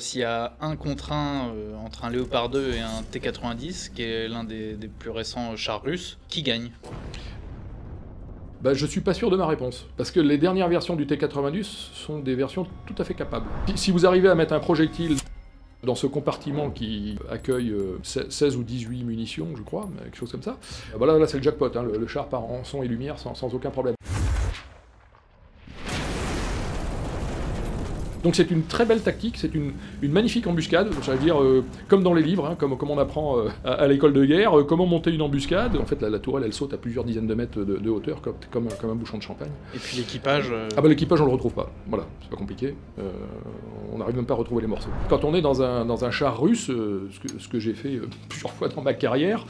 S'il y a un contre un euh, entre un Léopard 2 et un T-90, qui est l'un des, plus récents chars russes, qui gagne? Bah, je suis pas sûr de ma réponse. Parce que les dernières versions du T-90 sont des versions tout à fait capables. Si vous arrivez à mettre un projectile dans ce compartiment qui accueille 16 euh, ou 18 munitions, je crois, quelque chose comme ça, voilà, là c'est le jackpot, hein, le, char part en son et lumière sans aucun problème. Donc c'est une très belle tactique, c'est une, magnifique embuscade, à dire euh, comme dans les livres, hein, comme, comme, on apprend euh, à, l'école de guerre, euh, comment monter une embuscade. En fait, la, tourelle, elle saute à plusieurs dizaines de mètres de, hauteur, comme, comme, un bouchon de champagne. Et puis l'équipage Ah bah l'équipage, on le retrouve pas. Voilà, c'est pas compliqué. on n'arrive même pas à retrouver les morceaux. Quand on est dans un, dans un char russe, ce que, ce que j'ai fait plusieurs fois dans ma carrière,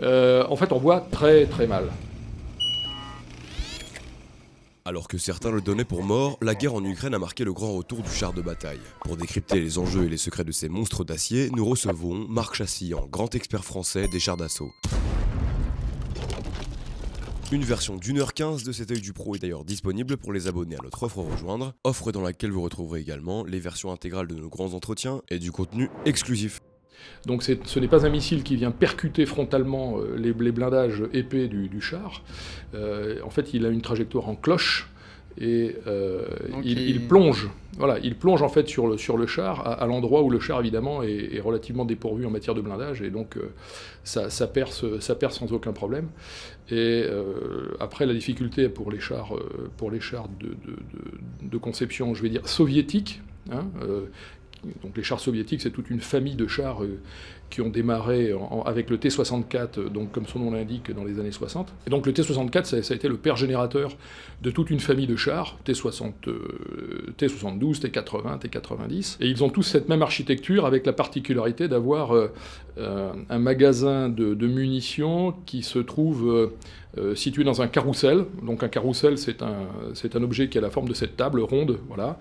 en fait, on voit très très mal. Alors que certains le donnaient pour mort, la guerre en Ukraine a marqué le grand retour du char de bataille. Pour décrypter les enjeux et les secrets de ces monstres d'acier, nous recevons Marc Chassillan, grand expert français des chars d'assaut. Une version d'une heure 15 de cet œil du pro est d'ailleurs disponible pour les abonnés à notre offre rejoindre, offre dans laquelle vous retrouverez également les versions intégrales de nos grands entretiens et du contenu exclusif. Donc ce n'est pas un missile qui vient percuter frontalement euh, les, blindages épais du, char. Euh, en fait, il a une trajectoire en cloche et euh, il, plonge. Voilà, il plonge en fait sur le, sur le char à, l'endroit où le char évidemment est, relativement dépourvu en matière de blindage et donc ça, perce, ça perce sans aucun problème. Et après la difficulté pour les chars, pour les chars de, conception, je vais dire soviétique, hein, donc les chars soviétiques, c'est toute une famille de chars euh, qui ont démarré avec le T-64, donc comme son nom l'indique, dans les années 60. Et donc le T-64, ça, a été le père générateur de toute une famille de chars, T-60, T-72, T-80, T-90. Et ils ont tous cette même architecture avec la particularité d'avoir euh, euh, un magasin de, munitions qui se trouve euh, situé dans un carrousel. Donc un carrousel, c'est un, un objet qui a la forme de cette table ronde, voilà,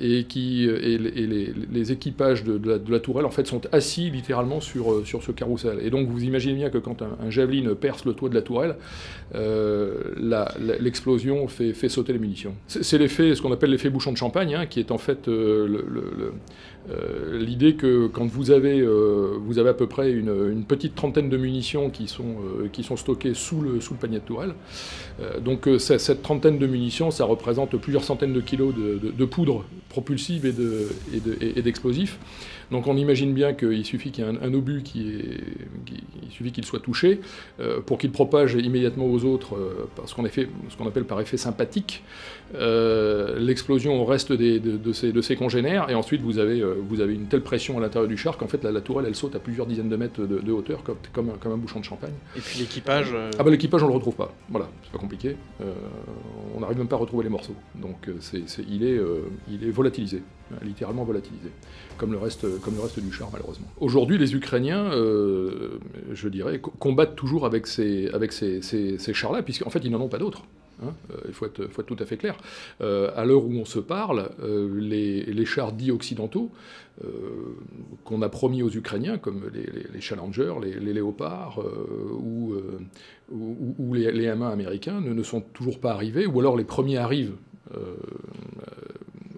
et qui et les, équipages de, de, la, tourelle en fait sont assis littéralement sur, euh, sur ce carrousel. Et donc vous imaginez bien que quand un, javelin perce le toit de la tourelle, euh, l'explosion fait, sauter les munitions. C'est l'effet, ce qu'on appelle l'effet bouchon de champagne, hein, qui est en fait euh, l'idée que quand vous avez, vous avez à peu près une, petite trentaine de munitions qui sont, qui sont stockées sous le, sous le panier de tourelle, donc cette trentaine de munitions, ça représente plusieurs centaines de kilos de, poudre propulsive et d'explosifs. Donc on imagine bien qu'il suffit qu'il y ait un, obus qui, est, il suffit qu'il soit touché pour qu'il propage immédiatement aux autres, parce qu'on fait ce qu'on appelle par effet sympathique, l'explosion au reste des, de, ces, de, ces, congénères, et ensuite vous avez euh, vous avez une telle pression à l'intérieur du char qu'en fait la, tourelle elle saute à plusieurs dizaines de mètres de, hauteur comme, comme, un, bouchon de champagne. Et puis l'équipage euh, Ah bah l'équipage on le retrouve pas, voilà, c'est pas compliqué. Euh, on n'arrive même pas à retrouver les morceaux. Donc c'est, il, est, il est volatilisé, littéralement volatilisé, comme le reste, comme le reste du char malheureusement. Aujourd'hui les Ukrainiens, je dirais, combattent toujours avec ces, avec ces, ces chars-là, puisqu'en fait ils n'en ont pas d'autres. Hein, euh, il faut être, tout à fait clair. Euh, à l'heure où on se parle, euh, les, chars dits occidentaux qu'on a promis aux Ukrainiens, comme les, Challengers, les, Léopards ou, les, M1 américains, ne, sont toujours pas arrivés, ou alors les premiers arrivent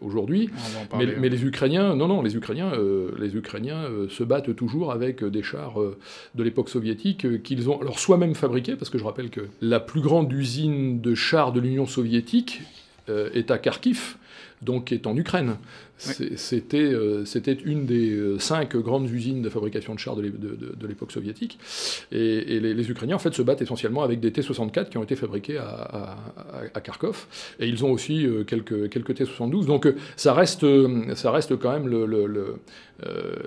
aujourd'hui. Mais, les Ukrainiens, non, non, les Ukrainiens, euh, les Ukrainiens euh, se battent toujours avec des chars euh, de l'époque soviétique qu'ils ont alors soit même fabriqués, parce que je rappelle que la plus grande usine de chars de l'Union soviétique est à Kharkiv donc qui est en Ukraine. Euh, c'était une des euh, cinq grandes usines de fabrication de chars de l'époque soviétique. Et, les, Ukrainiens, en fait, se battent essentiellement avec des T-64 qui ont été fabriqués à, Kharkov. Et ils ont aussi euh, quelques, quelques T-72. Donc ça reste, ça reste quand même le,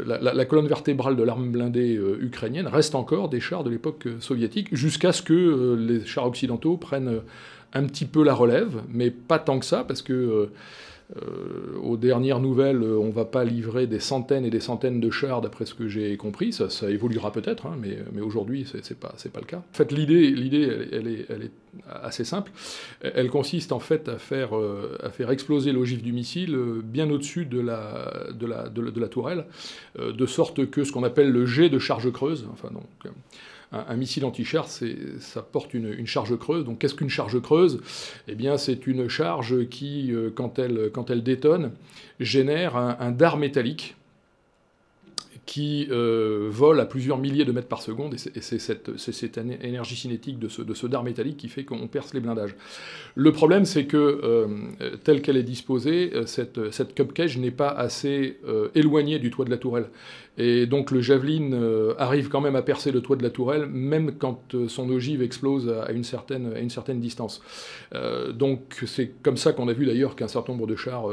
la, colonne vertébrale de l'arme blindée ukrainienne, reste encore des chars de l'époque soviétique, jusqu'à ce que les chars occidentaux prennent un petit peu la relève, mais pas tant que ça, parce que euh, aux dernières nouvelles, euh, on ne va pas livrer des centaines et des centaines de chars, d'après ce que j'ai compris. Ça, évoluera peut-être, hein, mais, aujourd'hui, ce n'est pas, pas le cas. En fait, l'idée, elle, est, assez simple. Elle consiste en fait à faire, euh, à faire exploser l'ogive du missile bien au-dessus de la, de, la, de, la, tourelle, de sorte que ce qu'on appelle le jet de charge creuse, enfin donc, un, missile anti-char, ça porte une, charge creuse. Donc qu'est-ce qu'une charge creuse? Eh bien, c'est une charge qui, quand elle, quand elle détonne, génère un dard métallique qui euh, vole à plusieurs milliers de mètres par seconde, et c'est cette, énergie cinétique de ce, dard métallique qui fait qu'on perce les blindages. Le problème, c'est que, euh, telle qu'elle est disposée, euh, cette, cette cup cage n'est pas assez éloignée du toit de la tourelle. Et donc le Javelin arrive quand même à percer le toit de la tourelle, même quand son ogive explose à une certaine, distance. donc c'est comme ça qu'on a vu d'ailleurs qu'un certain nombre de chars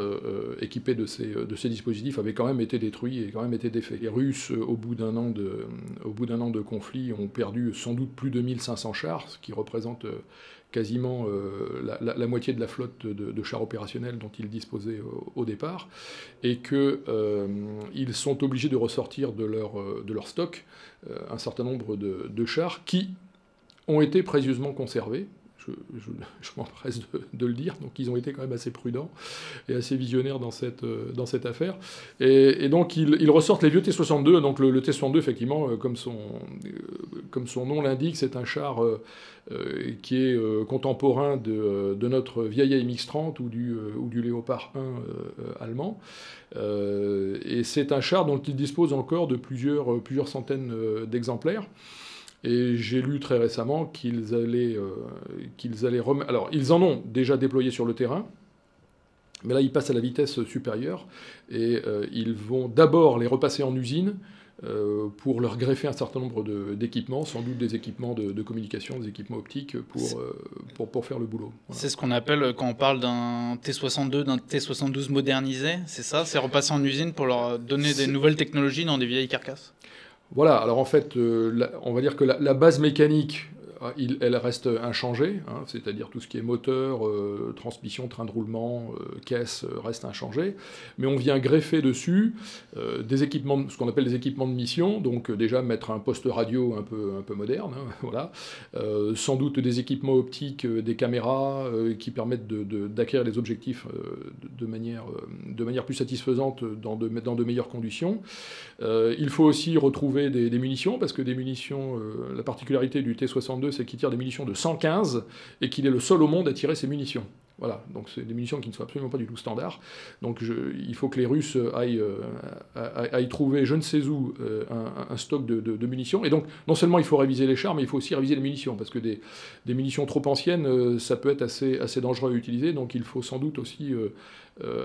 équipés de ces, dispositifs avaient quand même été détruits et quand même été défaits. Euh, au bout d'un an, de, au bout d'un an de conflit, ont perdu sans doute plus de 1500 chars, ce qui représente euh, quasiment euh, la, moitié de la flotte de, chars opérationnels dont ils disposaient au, départ, et qu'ils sont obligés de ressortir de leur, stock un certain nombre de chars qui ont été précieusement conservés, je, m'empresse de, le dire. Donc ils ont été quand même assez prudents et assez visionnaires dans cette, euh, affaire. Et, donc ils, ressortent les vieux T-62. Donc le, T-62, effectivement, euh, comme son, euh, comme son nom l'indique, c'est un char qui est contemporain de, notre vieille AMX-30 ou du, ou du Léopard 1 allemand. et c'est un char dont il dispose encore de plusieurs centaines d'exemplaires. Et j'ai lu très récemment qu'ils allaient, euh, qu'ils allaient Alors, ils en ont déjà déployé sur le terrain, mais là, ils passent à la vitesse supérieure et euh, ils vont d'abord les repasser en usine euh, pour leur greffer un certain nombre d'équipements, sans doute des équipements de, communication, des équipements optiques pour, pour, pour, faire le boulot. C'est ce qu'on appelle, quand on parle d'un T62, d'un T72 modernisé, c'est ça? C'est repasser en usine pour leur donner des nouvelles technologies dans des vieilles carcasses? Voilà, alors en fait, euh, on va dire que la, base mécanique ah, elle reste inchangée, hein, c'est-à-dire tout ce qui est moteur, euh, transmission, train de roulement, euh, caisse euh, reste inchangé, mais on vient greffer dessus des équipements, ce qu'on appelle des équipements de mission, donc déjà mettre un poste radio un peu, un peu moderne, hein, voilà, sans doute des équipements optiques, des caméras qui permettent d'acquérir les objectifs de, manière, plus satisfaisante dans de, meilleures conditions. il faut aussi retrouver des munitions, parce que des munitions, la particularité du T-62, c'est qu'il tire des munitions de 115 et qu'il est le seul au monde à tirer ces munitions. Voilà, donc c'est des munitions qui ne sont absolument pas du tout standards. Donc il faut que les Russes aillent, euh, trouver, je ne sais où, euh, un, stock de, munitions. Et donc non seulement il faut réviser les chars, mais il faut aussi réviser les munitions, parce que des, munitions trop anciennes, euh, ça peut être assez, assez dangereux à utiliser. Donc il faut sans doute aussi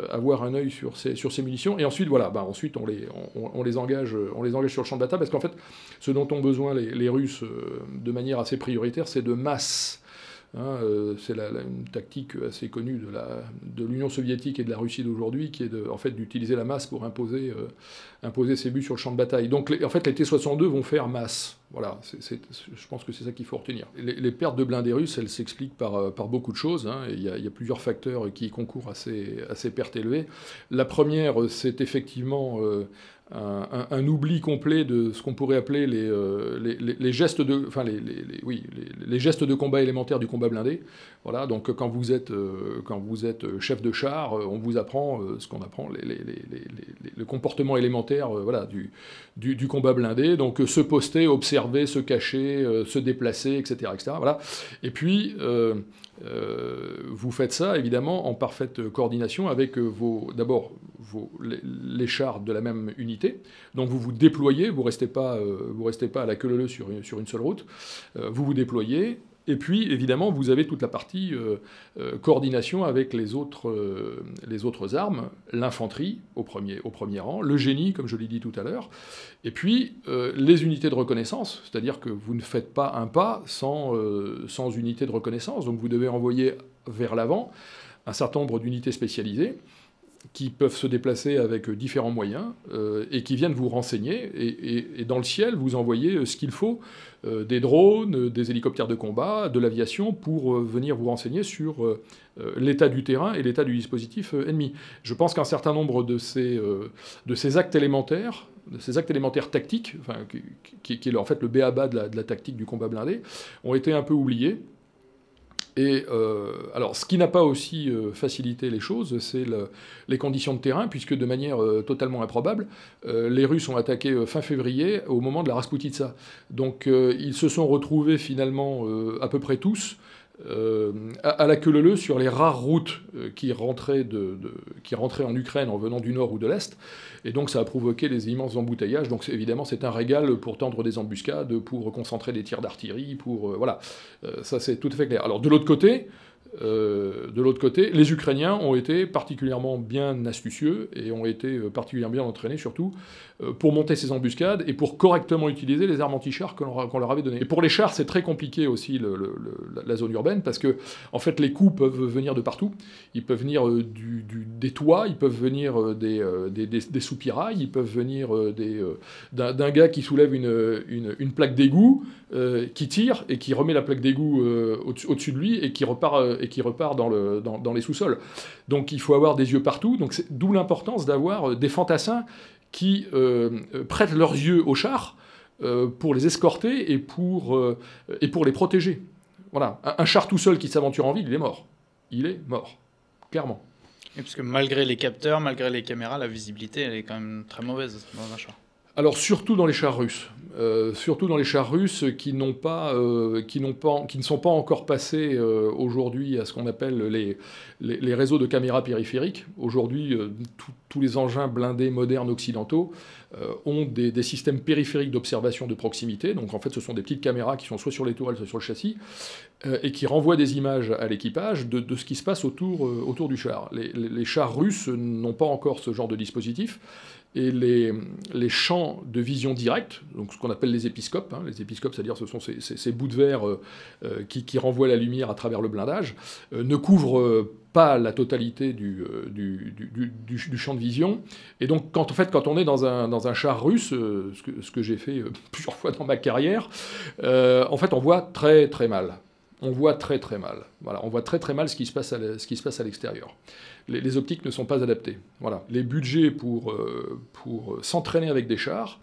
avoir un œil sur ces, sur ces munitions. Et ensuite, voilà, bah, ensuite on les, on, les engage, on les engage sur le champ de bataille, parce qu'en fait, ce dont ont besoin les Russes de manière assez prioritaire, c'est de masse Hein, euh, c'est une tactique assez connue de l'Union soviétique et de la Russie d'aujourd'hui, qui est en fait d'utiliser la masse pour imposer, euh, imposer ses buts sur le champ de bataille. Donc en fait les T-62 vont faire masse. Voilà, je pense que c'est ça qu'il faut retenir. Les, pertes de blindés russes, elles s'expliquent par, euh, beaucoup de choses. Hein, il, y a, plusieurs facteurs qui concourent à ces, pertes élevées. La première, c'est effectivement un, oubli complet de ce qu'on pourrait appeler les, euh, gestes de, combat élémentaires du combat blindé. Voilà, donc quand vous êtes, euh, quand vous êtes chef de char, euh, on vous apprend ce qu'on apprend, le comportement élémentaire voilà, du, du, combat blindé. Donc se poster, observer, se cacher, se déplacer, etc. etc. voilà. Et puis, vous faites ça évidemment en parfaite coordination avec vos, d'abord les, chars de la même unité. Donc vous vous déployez, vous ne restez, pas, euh, restez pas à la queue leu sur, sur une seule route, euh, vous vous déployez, et puis, évidemment, vous avez toute la partie euh, coordination avec les autres, autres armes, l'infanterie au premier, au premier rang, le génie, comme je l'ai dit tout à l'heure, et puis les unités de reconnaissance, c'est-à-dire que vous ne faites pas un pas sans, sans unité de reconnaissance, donc vous devez envoyer vers l'avant un certain nombre d'unités spécialisées qui peuvent se déplacer avec différents moyens euh, et qui viennent vous renseigner. Et, dans le ciel, vous envoyez euh, ce qu'il faut, euh, des drones, des hélicoptères de combat, de l'aviation, pour venir vous renseigner sur l'état du terrain et l'état du dispositif ennemi. Je pense qu'un certain nombre de ces, de ces actes élémentaires, de ces actes élémentaires tactiques, enfin, qui, est en fait le béaba de de la tactique du combat blindé, ont été un peu oubliés Et euh, alors, ce qui n'a pas aussi euh, facilité les choses, c'est les conditions de terrain, puisque de manière euh, totalement improbable, les Russes ont attaqué fin février au moment de la Rasputitsa. Donc, ils se sont retrouvés finalement à peu près tous à, la queue leu sur les rares routes qui rentraient, qui rentraient en Ukraine en venant du nord ou de l'est. Et donc ça a provoqué des immenses embouteillages. Donc évidemment c'est un régal pour tendre des embuscades, pour concentrer des tirs d'artillerie, pour... voilà, ça c'est tout à fait clair. Alors de l'autre côté, euh, de l'autre côté, les Ukrainiens ont été particulièrement bien astucieux et ont été euh, particulièrement bien entraînés surtout euh, pour monter ces embuscades et pour correctement utiliser les armes anti-chars qu'on leur, avait données. Et pour les chars, c'est très compliqué aussi la zone urbaine parce que en fait les coups peuvent venir de partout. Ils peuvent venir des toits, ils peuvent venir des, des, soupirails, ils peuvent venir d'un gars qui soulève une, plaque d'égout, qui tire et qui remet la plaque d'égout au-dessus de lui et qui repart et qui repart dans, le, dans, les sous-sols. Donc il faut avoir des yeux partout, donc d'où l'importance d'avoir euh, des fantassins qui euh, euh, prêtent leurs yeux aux chars pour les escorter et pour, et pour les protéger. Voilà, un, char tout seul qui s'aventure en ville, il est mort. Il est mort, clairement. Et parce que malgré les capteurs, malgré les caméras, la visibilité, elle est quand même très mauvaise dans un char. Alors surtout dans les chars russes, euh, surtout dans les chars russes qui, euh, ne sont pas encore passés euh, aujourd'hui à ce qu'on appelle les, réseaux de caméras périphériques. Aujourd'hui, tous les engins blindés modernes occidentaux ont des, systèmes périphériques d'observation de proximité. Donc en fait, ce sont des petites caméras qui sont soit sur les tourelles, soit sur le châssis, et qui renvoient des images à l'équipage de, ce qui se passe autour, du char. Les chars russes n'ont pas encore ce genre de dispositif et les, les, champs de vision directe, donc ce qu'on appelle les épiscopes, hein, les épiscopes, c'est-à-dire ce sont ces, ces, bouts de verre euh, euh, qui, qui, renvoient la lumière à travers le blindage, euh, ne couvrent pas la totalité du, du, du, du, champ de vision. Et donc, quand, en fait, quand on est dans un, dans un char russe, ce que, ce que j'ai fait plusieurs fois dans ma carrière, en fait, on voit très très mal on voit très très mal. Voilà, on voit très très mal ce qui se passe à l'extérieur. Les, optiques ne sont pas adaptées. Voilà, les budgets pour, euh, pour s'entraîner avec des chars,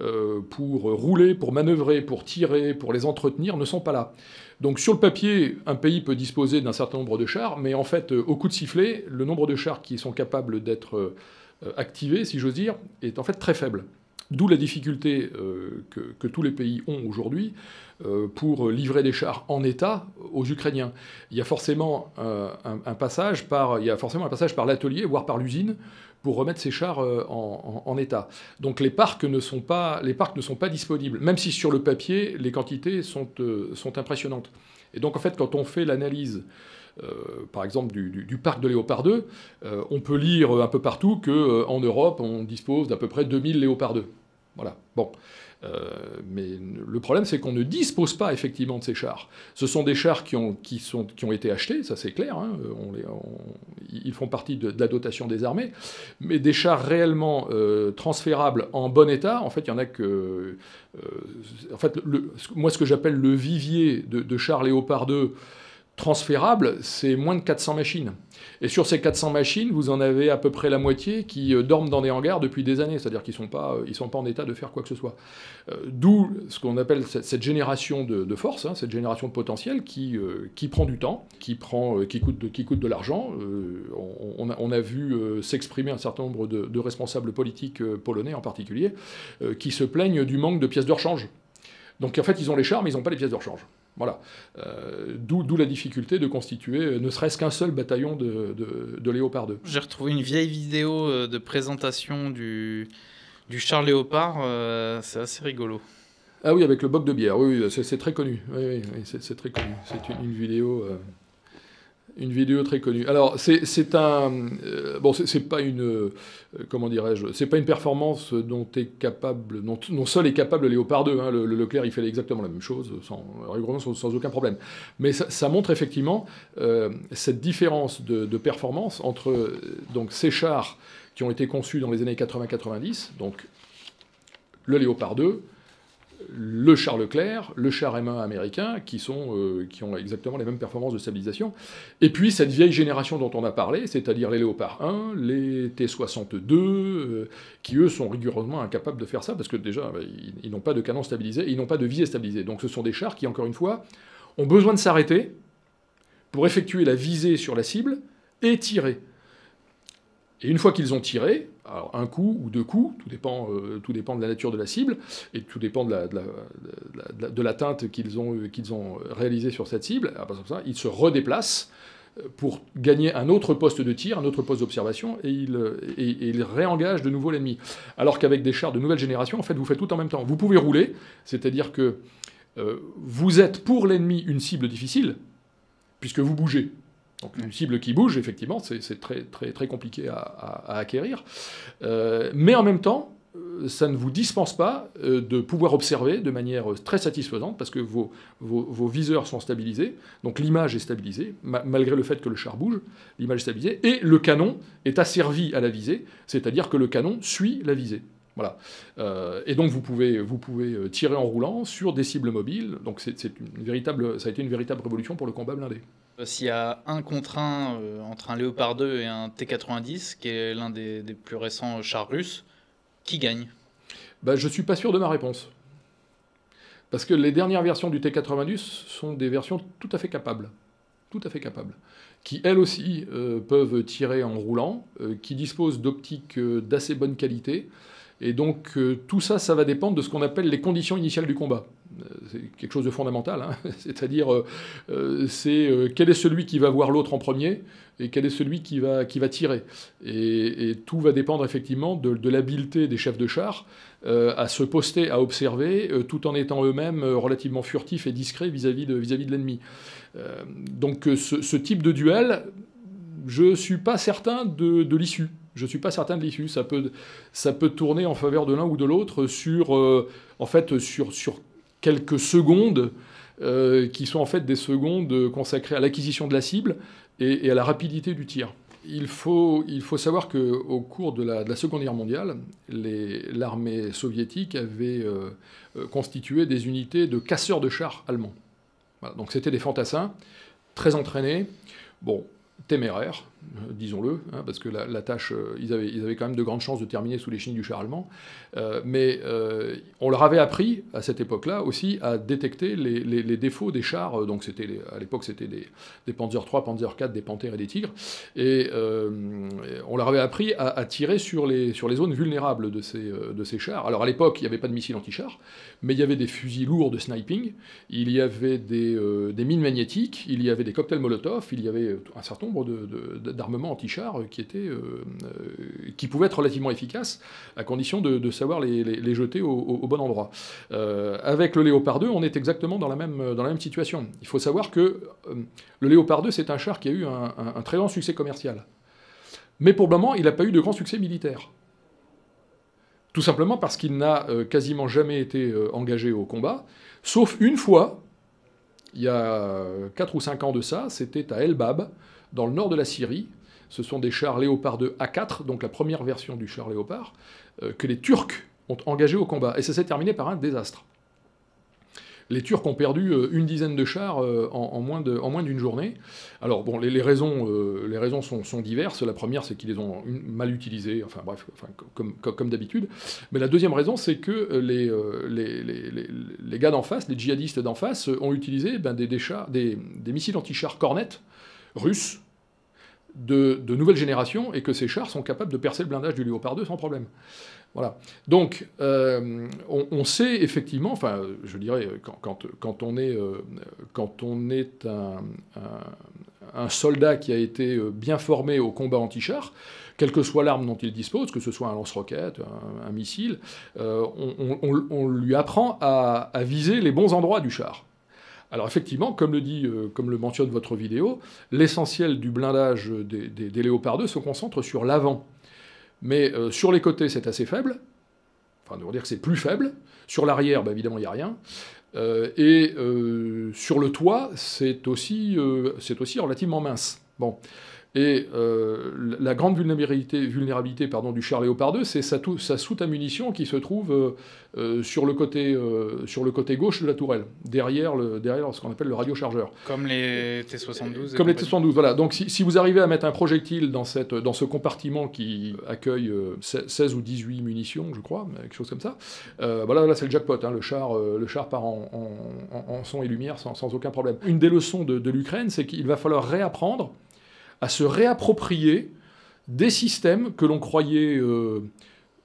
euh, pour rouler, pour manœuvrer, pour tirer, pour les entretenir ne sont pas là. Donc sur le papier, un pays peut disposer d'un certain nombre de chars, mais en fait, au coup de sifflet, le nombre de chars qui sont capables d'être euh, activés, si j'ose dire, est en fait très faible. D'où la difficulté que, que, tous les pays ont aujourd'hui euh, pour livrer des chars en état aux Ukrainiens. Il y a forcément euh, un, passage par, il y a forcément un passage par l'atelier, voire par l'usine, pour remettre ces chars euh, en, état. Donc les parcs, ne sont pas, les parcs ne sont pas disponibles, même si sur le papier, les quantités sont, sont impressionnantes. Et donc en fait, quand on fait l'analyse, par exemple du, parc de Léopard 2, on peut lire un peu partout qu'en Europe, on dispose d'à peu près 2000 Léopard 2. Voilà. Bon. Euh, mais le problème, c'est qu'on ne dispose pas effectivement de ces chars. Ce sont des chars qui ont, qui sont, qui ont été achetés, ça c'est clair, hein, ils font partie de, la dotation des armées, mais des chars réellement euh, transférables en bon état, en fait, il y en a que... Euh, en fait, moi, ce que j'appelle le vivier de, de chars Léopard 2 transférables, c'est moins de 400 machines. Et sur ces 400 machines, vous en avez à peu près la moitié qui euh, dorment dans des hangars depuis des années, c'est-à-dire qu'ils ne sont, pas, euh, sont pas en état de faire quoi que ce soit. Euh, d'où ce qu'on appelle cette, génération de, force, hein, cette génération de potentiel qui, qui prend du temps, qui, prend, qui, coûte, de, qui coûte de l'argent. On, a, vu s'exprimer un certain nombre de, de, responsables politiques polonais en particulier, qui se plaignent du manque de pièces de rechange. Donc en fait, ils ont les chars, mais ils n'ont pas les pièces de rechange. Voilà. Euh, d'où la difficulté de constituer euh, ne serait-ce qu'un seul bataillon de, de, Léopard 2. J'ai retrouvé une vieille vidéo euh, de présentation du, du char Léopard, c'est assez rigolo. Ah oui, avec le boc de bière, oui, c'est très connu. Oui, oui, c'est très connu. C'est une, vidéo une vidéo très connue. Alors, c'est un. Euh, bon, c'est pas une. Euh, comment dirais-je C'est pas une performance dont est capable. dont, seul est capable Léopard 2. Hein, le, Leclerc, il fait exactement la même chose, sans, sans, aucun problème. Mais ça, montre effectivement euh, cette différence de, de, performance entre donc, ces chars qui ont été conçus dans les années 80-90, donc le Léopard 2, le char Leclerc, le char M1 américain, qui, sont, euh, qui ont exactement les mêmes performances de stabilisation. Et puis cette vieille génération dont on a parlé, c'est-à-dire les Léopard 1, les T-62, euh, qui eux sont rigoureusement incapables de faire ça, parce que déjà, bah, ils, n'ont pas de canon stabilisé, ils n'ont pas de visée stabilisée. Donc ce sont des chars qui, encore une fois, ont besoin de s'arrêter, pour effectuer la visée sur la cible et tirer. Et une fois qu'ils ont tiré, un coup ou deux coups, tout dépend, euh, tout dépend de la nature de la cible, et tout dépend de l'atteinte la, de qu'ils ont, qu'ils ont réalisée sur cette cible, ça, ils se redéplacent euh, pour gagner un autre poste de tir, un autre poste d'observation, et ils, et, réengagent de nouveau l'ennemi. Alors qu'avec des chars de nouvelle génération, en fait, vous faites tout en même temps. Vous pouvez rouler, c'est-à-dire que euh, vous êtes pour l'ennemi une cible difficile, puisque vous bougez. Donc une cible qui bouge, effectivement, c'est très, très, compliqué à, acquérir. Euh, mais en même temps, euh, ça ne vous dispense pas euh, de pouvoir observer de manière très satisfaisante, parce que vos, viseurs sont stabilisés, donc l'image est stabilisée, malgré le fait que le char bouge, l'image est stabilisée, et le canon est asservi à la visée, c'est-à-dire que le canon suit la visée. Voilà. et donc vous pouvez, tirer en roulant sur des cibles mobiles. Donc c'est ça a été une véritable révolution pour le combat blindé. S'il y a un contre euh, entre un Léopard 2 et un T-90, qui est l'un des, plus récents chars russes, qui gagne? Bah, Je suis pas sûr de ma réponse. Parce que les dernières versions du T-90 sont des versions tout à fait capables. Tout à fait capables. Qui, elles aussi, euh, peuvent tirer en roulant, euh, qui disposent d'optiques d'assez bonne qualité. Et donc, tout ça, ça va dépendre de ce qu'on appelle les conditions initiales du combat quelque chose de fondamental. Hein. C'est-à-dire, euh, euh, c'est euh, quel est celui qui va voir l'autre en premier et quel est celui qui va, qui va tirer. Et, tout va dépendre effectivement de, l'habileté des chefs de char à se poster, à observer, tout en étant eux-mêmes relativement furtifs et discrets vis-à-vis de, vis -vis de l'ennemi. donc ce, type de duel, je ne suis pas certain de, l'issue. Je ne suis pas certain de l'issue. Ça peut, ça peut tourner en faveur de l'un ou de l'autre sur, en fait, sur, sur quelques secondes euh, qui sont en fait des secondes consacrées à l'acquisition de la cible et, à la rapidité du tir. Il faut, il faut savoir qu'au cours de la, Seconde Guerre mondiale, l'armée soviétique avait euh, euh, constitué des unités de casseurs de chars allemands. donc c'était des fantassins, très entraînés. Bon, téméraire, euh, disons-le, hein, parce que la, tâche, euh, ils, avaient, ils, avaient, quand même de grandes chances de terminer sous les chines du char allemand. Euh, mais on leur avait appris, à cette époque-là, aussi à détecter les, défauts des chars. Donc c'était à l'époque, c'était des, des, Panzer 3, Panzer 4, des Panthères et des Tigres. Et on leur avait appris à, tirer sur les, sur les zones vulnérables de ces, de ces chars. Alors à l'époque, il n'y avait pas de missiles anti-chars, mais il y avait des fusils lourds de sniping, il y avait des, des mines magnétiques, il y avait des cocktails Molotov, il y avait un certain nombre qui, euh, euh, qui pouvaient être relativement efficaces, à condition de, savoir les, jeter au, bon endroit. Euh, avec le Léopard 2, on est exactement dans la même, dans la même situation. Il faut savoir que le Léopard 2, c'est un char qui a eu un, très grand succès commercial. Mais pour le moment, il n'a pas eu de grand succès militaire. Tout simplement parce qu'il n'a quasiment jamais été engagé au combat, sauf une fois, il y a 4 ou 5 ans de ça, c'était à El Bab, dans le nord de la Syrie. Ce sont des chars Léopard 2 A4, donc la première version du char Léopard, euh, que les Turcs ont engagé au combat. Et ça s'est terminé par un désastre. Les Turcs ont perdu euh, une dizaine de chars euh, en, moins d'une journée. Alors, bon, les, raisons, les raisons sont, diverses. La première, c'est qu'ils les ont mal utilisés, enfin bref, comme, d'habitude. Mais la deuxième raison, c'est que les, gars d'en face, les djihadistes d'en face, ont utilisé ben, des, des, des missiles anti-chars Cornet russes de, de, nouvelle génération et que ces chars sont capables de percer le blindage du Léopard 2 sans problème. Voilà. Donc, euh, on, sait effectivement, enfin, je dirais, quand, quand, on, est, euh, quand on est un, un, soldat qui a été euh, bien formé au combat anti-char, quelle que soit l'arme dont il dispose, que ce soit un lance-roquette, un, missile, on, on, lui apprend à viser les bons endroits du char. Alors effectivement, comme le dit, euh, comme le mentionne votre vidéo, l'essentiel du blindage des, des, Léopard 2 se concentre sur l'avant. Mais euh, sur les côtés, c'est assez faible. Enfin, on dire que c'est plus faible. Sur l'arrière, bah, évidemment, il n'y a rien. Euh, et sur le toit, c'est aussi, aussi relativement mince. Bon. Et euh, la grande vulnérabilité, vulnérabilité pardon, du char Léopard 2, c'est sa, sa, soute à munitions qui se trouve euh, euh, sur, le côté, sur le côté gauche de la tourelle, derrière, le, derrière ce qu'on appelle le radiochargeur. Comme les T-72 Comme les T-72, voilà. Donc si, si, vous arrivez à mettre un projectile dans, cette, dans ce compartiment qui accueille 16 ou 18 munitions, je crois, quelque chose comme ça, voilà, là c'est le jackpot, hein, le, char, le char part en, en, son et lumière sans, sans, aucun problème. Une des leçons de, de l'Ukraine, c'est qu'il va falloir réapprendre à se réapproprier des systèmes que l'on croyait euh,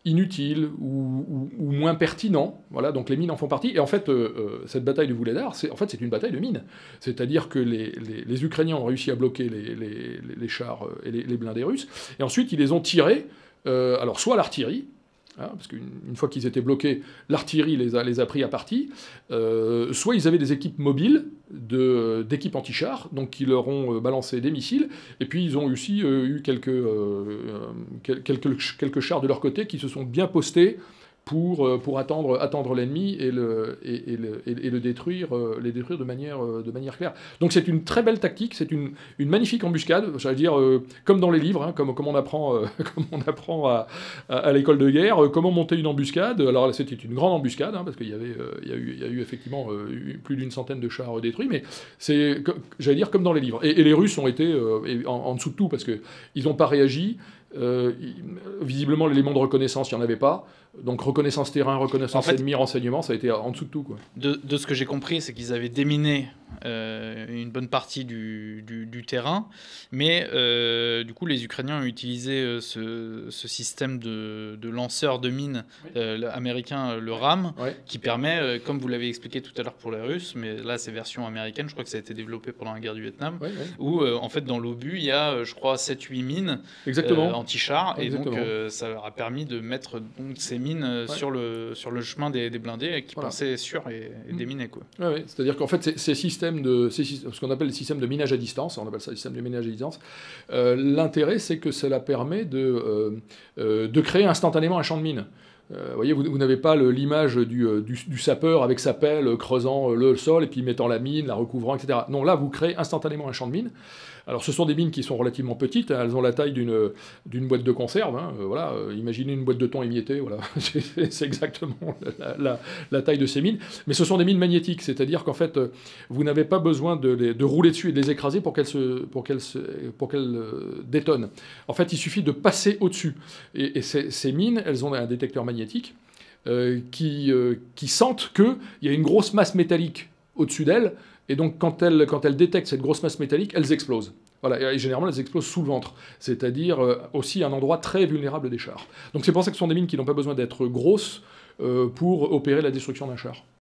inutiles ou, moins pertinents. Voilà, donc les mines en font partie. Et en fait, euh, euh, cette bataille de Vouledar, c'est en fait c'est une bataille de mines. C'est-à-dire que les, Ukrainiens ont réussi à bloquer les, chars et les, blindés russes, et ensuite ils les ont tirés. alors soit l'artillerie, Hein, parce qu'une fois qu'ils étaient bloqués, l'artillerie les a, les a pris à partie. Euh, soit ils avaient des équipes mobiles d'équipes anti-chars, donc qui leur ont euh, balancé des missiles, et puis ils ont aussi euh, eu quelques, quelques, quelques chars de leur côté qui se sont bien postés pour, euh, pour attendre, attendre l'ennemi et le, et, le, et, le détruire, euh, les détruire de manière, euh, de manière claire. Donc c'est une très belle tactique, c'est une, une magnifique embuscade, j'allais dire, comme dans les livres, hein, comme, comme on apprend, comme on apprend à, à, l'école de guerre, comment monter une embuscade. Alors c'était une grande embuscade, hein, parce qu'il y, avait, y, a eu, y a eu effectivement plus d'une centaine de chars détruits, mais c'est, j'allais dire, comme dans les livres. Et, les Russes ont été en, dessous de tout, parce qu'ils n'ont pas réagi, visiblement, l'élément de reconnaissance, il n'y en avait pas. Donc reconnaissance terrain, reconnaissance ennemi, renseignement, ça a été en dessous de tout. Quoi. De, de ce que j'ai compris, c'est qu'ils avaient déminé euh, une bonne partie du, du, terrain, mais euh, du coup, les Ukrainiens ont utilisé ce, ce, système de, de, lanceur de mines américain, le RAM, qui permet, comme vous l'avez expliqué tout à l'heure pour les Russes, mais là c'est version américaine, je crois que ça a été développé pendant la guerre du Vietnam, où en fait dans l'obus, il y a, je crois, 7-8 mines. Exactement anti-char. Et donc, euh, ça leur a permis de mettre donc, ces mines euh, sur, le, sur le chemin des, des blindés qui pensaient sûr et, et mm. déminer. Quoi. Ouais, C'est-à-dire qu'en fait, ces, systèmes de, ces, ce qu'on appelle les systèmes de minage à distance, on appelle ça le système de minage à distance, euh, l'intérêt, c'est que cela permet de, de créer instantanément un champ de mine. Vous voyez, vous, n'avez pas l'image du, du, du, sapeur avec sa pelle creusant le sol et puis mettant la mine, la recouvrant, etc. Non, là, vous créez instantanément un champ de mine. Alors ce sont des mines qui sont relativement petites, hein. elles ont la taille d'une boîte de conserve. Hein. Euh, voilà, euh, imaginez une boîte de thon émiettée, voilà, c'est exactement la, taille de ces mines. Mais ce sont des mines magnétiques, c'est-à-dire qu'en fait, euh, vous n'avez pas besoin de, rouler dessus et de les écraser pour qu'elles pour pour détonnent. En fait, il suffit de passer au-dessus. Et, ces, mines, elles ont un détecteur magnétique. Qui, qui sentent qu'il y a une grosse masse métallique au-dessus d'elles, et donc, quand elles, quand détectent cette grosse masse métallique, elles explosent. Et généralement, elles explosent sous le ventre, c'est-à-dire euh, aussi un endroit très vulnérable des chars. Donc c'est pour ça que ce sont des mines qui n'ont pas besoin d'être grosses euh, pour opérer la destruction d'un char.